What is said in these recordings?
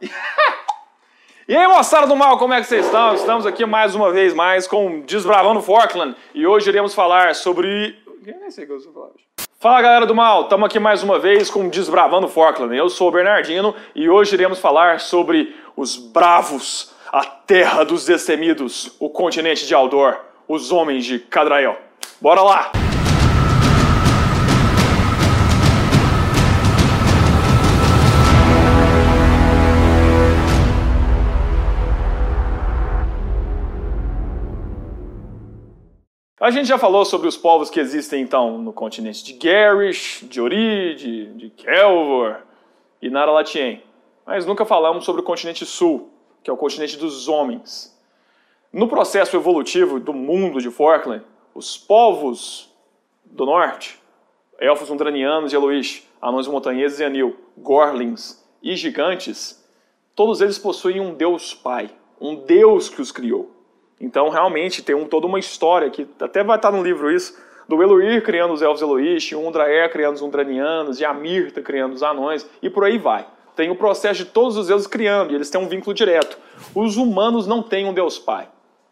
E aí, moçada do mal, como é que vocês estão? Estamos aqui mais uma vez mais com Desbravando Forkland e hoje iremos falar sobre. Nem sei o que eu falar hoje. Fala galera do mal, estamos aqui mais uma vez com Desbravando Forkland. Eu sou o Bernardino e hoje iremos falar sobre os bravos, a terra dos destemidos, o continente de Aldor, os homens de Cadrael. Bora lá! A gente já falou sobre os povos que existem então no continente de Garish, de Ori, de, de Kelvor e Naralatien. Mas nunca falamos sobre o continente sul, que é o continente dos homens. No processo evolutivo do mundo de Forkland, os povos do norte, elfos undranianos e Eloish, anões montanheses e anil, gorlins e gigantes, todos eles possuem um deus pai, um deus que os criou. Então, realmente, tem um, toda uma história que até vai estar no livro isso, do Eloir criando os elfos o Undraer criando os Undranianos, e a Mirta criando os anões, e por aí vai. Tem o processo de todos os deuses criando, e eles têm um vínculo direto. Os humanos não têm um Deus Pai.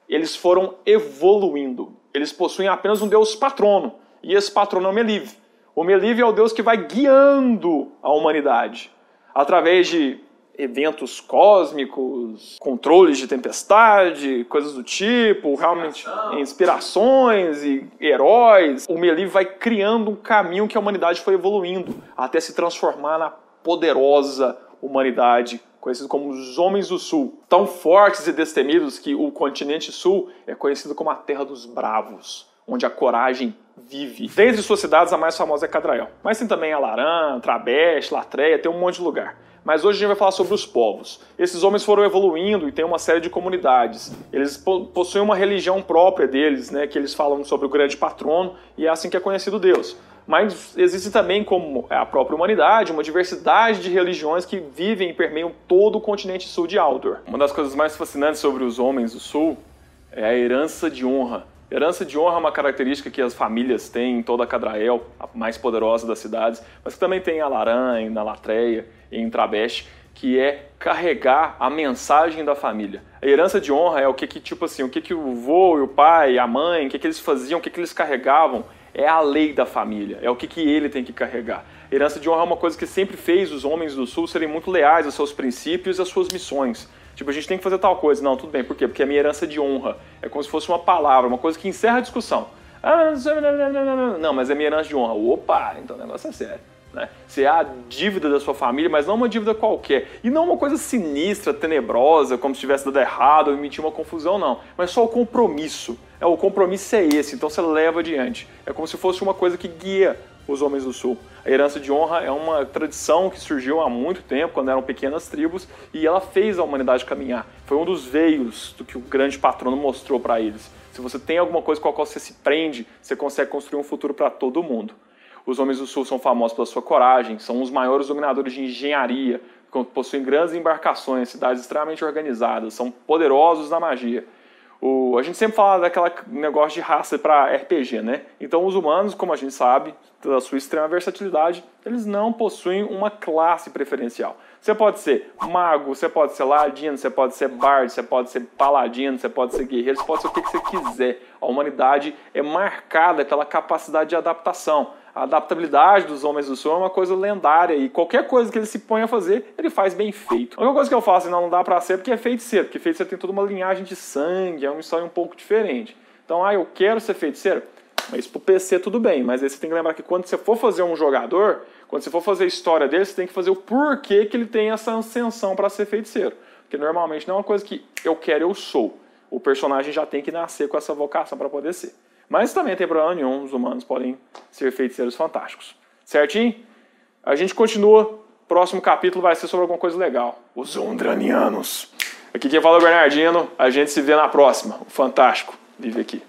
Eles foram evoluindo. Eles possuem apenas um Deus patrono, e esse patrono é o Meliv. O Meliv é o Deus que vai guiando a humanidade através de eventos cósmicos, controles de tempestade, coisas do tipo, realmente inspirações e heróis. O Meliv vai criando um caminho que a humanidade foi evoluindo até se transformar na poderosa humanidade conhecido como os Homens do Sul, tão fortes e destemidos que o continente sul é conhecido como a Terra dos Bravos, onde a coragem vive. Dentre suas cidades, a mais famosa é Cadrael. Mas tem também Alaran, Trabeste, Latreia, tem um monte de lugar. Mas hoje a gente vai falar sobre os povos. Esses homens foram evoluindo e tem uma série de comunidades. Eles possuem uma religião própria deles, né, que eles falam sobre o grande patrono e é assim que é conhecido Deus. Mas existe também, como a própria humanidade, uma diversidade de religiões que vivem e permeiam todo o continente sul de Aldor. Uma das coisas mais fascinantes sobre os homens do sul é a herança de honra. Herança de honra é uma característica que as famílias têm em toda a Cadrael, a mais poderosa das cidades, mas que também tem em Alaran, em Latreia, em Trabeste, que é carregar a mensagem da família. A herança de honra é o que, que tipo assim, o que, que o vô e o pai, a mãe, o que, que eles faziam, o que, que eles carregavam, é a lei da família, é o que, que ele tem que carregar. A herança de honra é uma coisa que sempre fez os homens do sul serem muito leais aos seus princípios e às suas missões. Tipo, a gente tem que fazer tal coisa. Não, tudo bem. Por quê? Porque é minha herança de honra. É como se fosse uma palavra, uma coisa que encerra a discussão. Ah, não, mas é minha herança de honra. Opa, então o negócio é sério. Né? Se é a dívida da sua família, mas não uma dívida qualquer. E não uma coisa sinistra, tenebrosa, como se tivesse dado errado ou emitir uma confusão, não. Mas só o compromisso. É, o compromisso é esse, então você leva adiante. É como se fosse uma coisa que guia os homens do sul. A herança de honra é uma tradição que surgiu há muito tempo, quando eram pequenas tribos, e ela fez a humanidade caminhar. Foi um dos veios do que o grande patrono mostrou para eles. Se você tem alguma coisa com a qual você se prende, você consegue construir um futuro para todo mundo. Os homens do sul são famosos pela sua coragem, são os maiores dominadores de engenharia, possuem grandes embarcações, cidades extremamente organizadas, são poderosos na magia. O, a gente sempre fala daquele negócio de raça para RPG, né? Então os humanos, como a gente sabe, da sua extrema versatilidade, eles não possuem uma classe preferencial. Você pode ser mago, você pode ser ladino, você pode ser bard, você pode ser paladino, você pode ser guerreiro, você pode ser o que você quiser. A humanidade é marcada pela capacidade de adaptação a adaptabilidade dos homens do sul é uma coisa lendária e qualquer coisa que ele se põe a fazer, ele faz bem feito. A única coisa que eu faço, não, não dá pra ser, porque é feiticeiro, porque feiticeiro tem toda uma linhagem de sangue, é uma história um pouco diferente. Então, ah, eu quero ser feiticeiro, mas pro PC tudo bem, mas aí você tem que lembrar que quando você for fazer um jogador, quando você for fazer a história dele, você tem que fazer o porquê que ele tem essa ascensão para ser feiticeiro. Porque normalmente não é uma coisa que eu quero, eu sou. O personagem já tem que nascer com essa vocação para poder ser. Mas também tem problema nenhum, os humanos podem ser feiticeiros fantásticos. Certinho? A gente continua. Próximo capítulo vai ser sobre alguma coisa legal. Os Undranianos. Aqui quem fala é o Bernardino. A gente se vê na próxima. O Fantástico vive aqui.